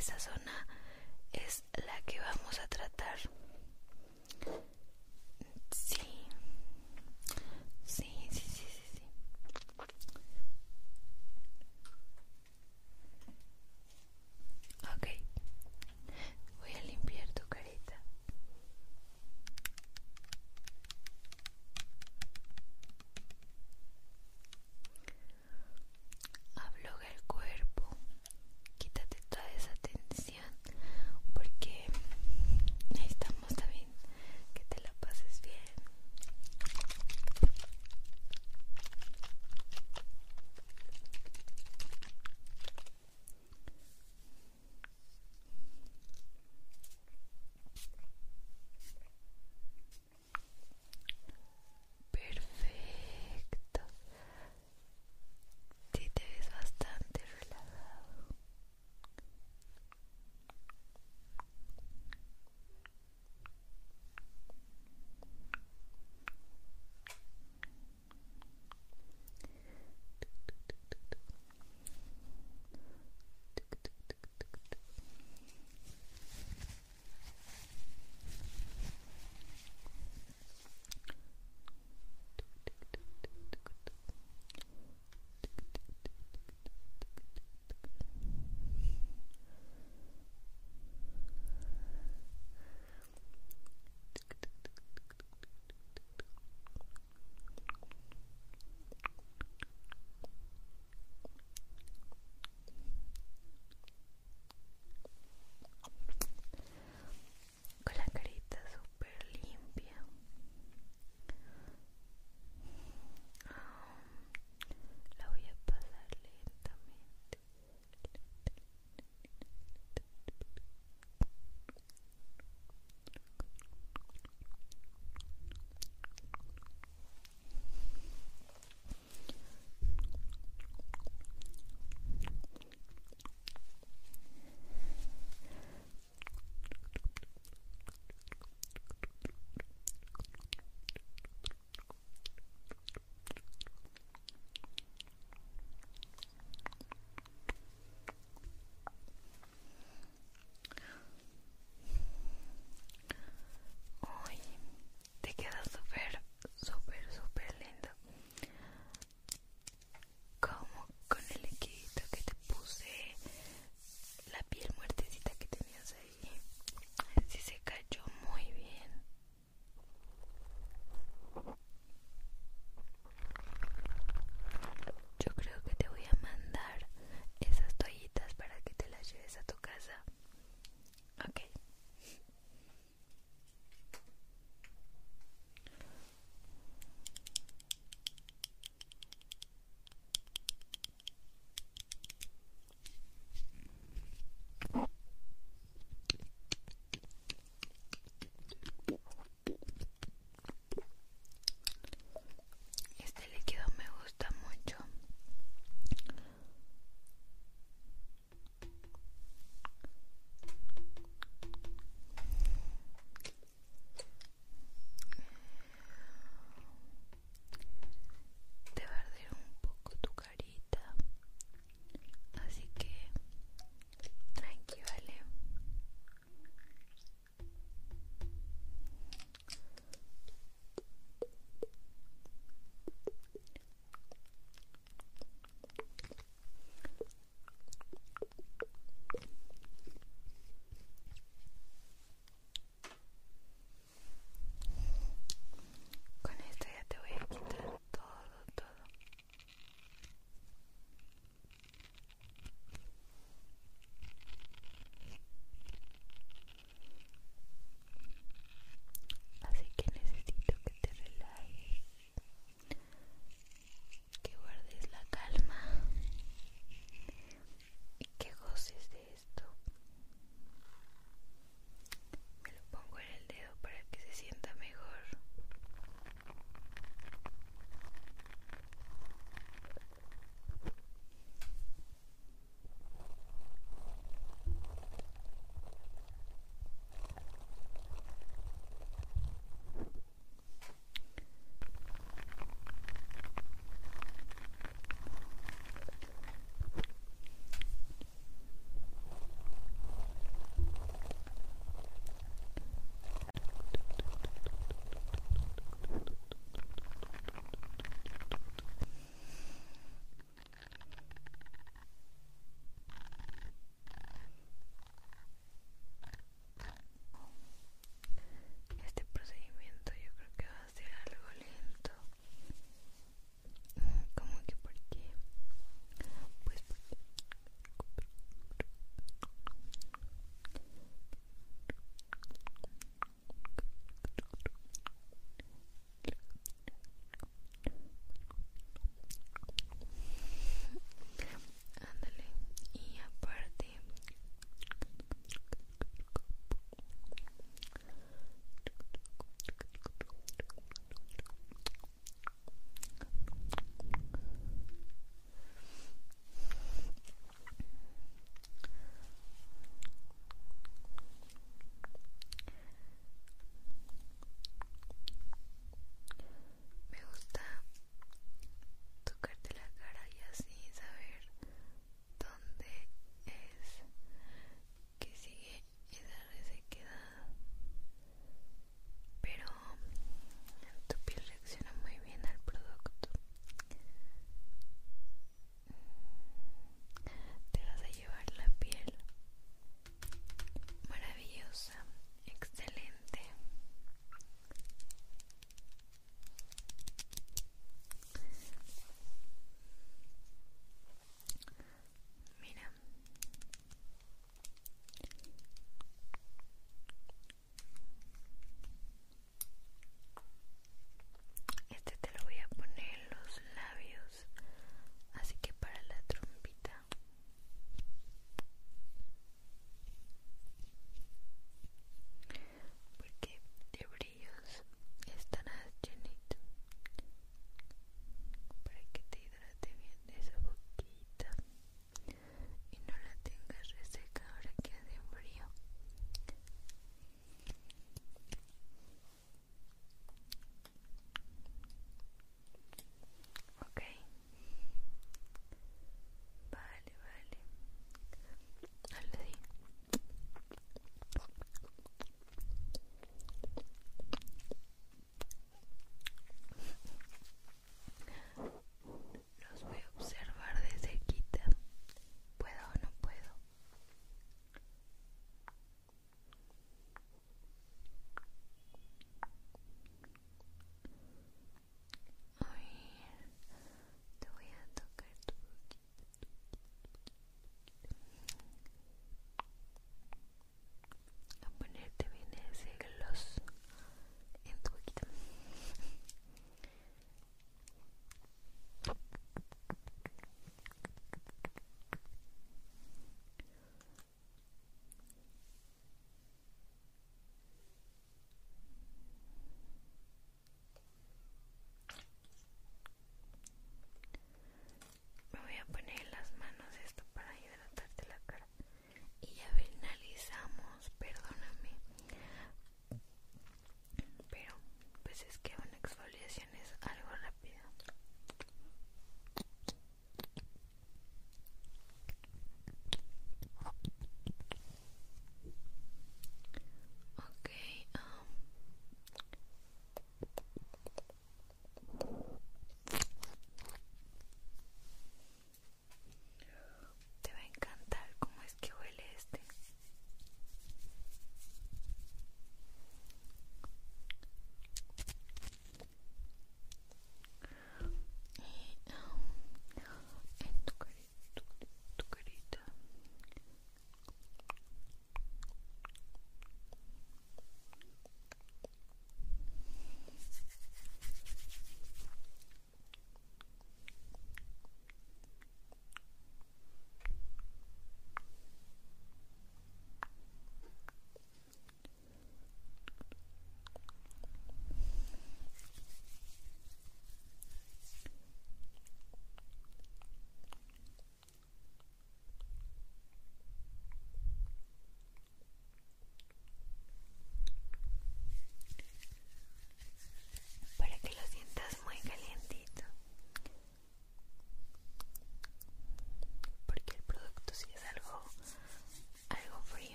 esa zona es la que vamos a tratar.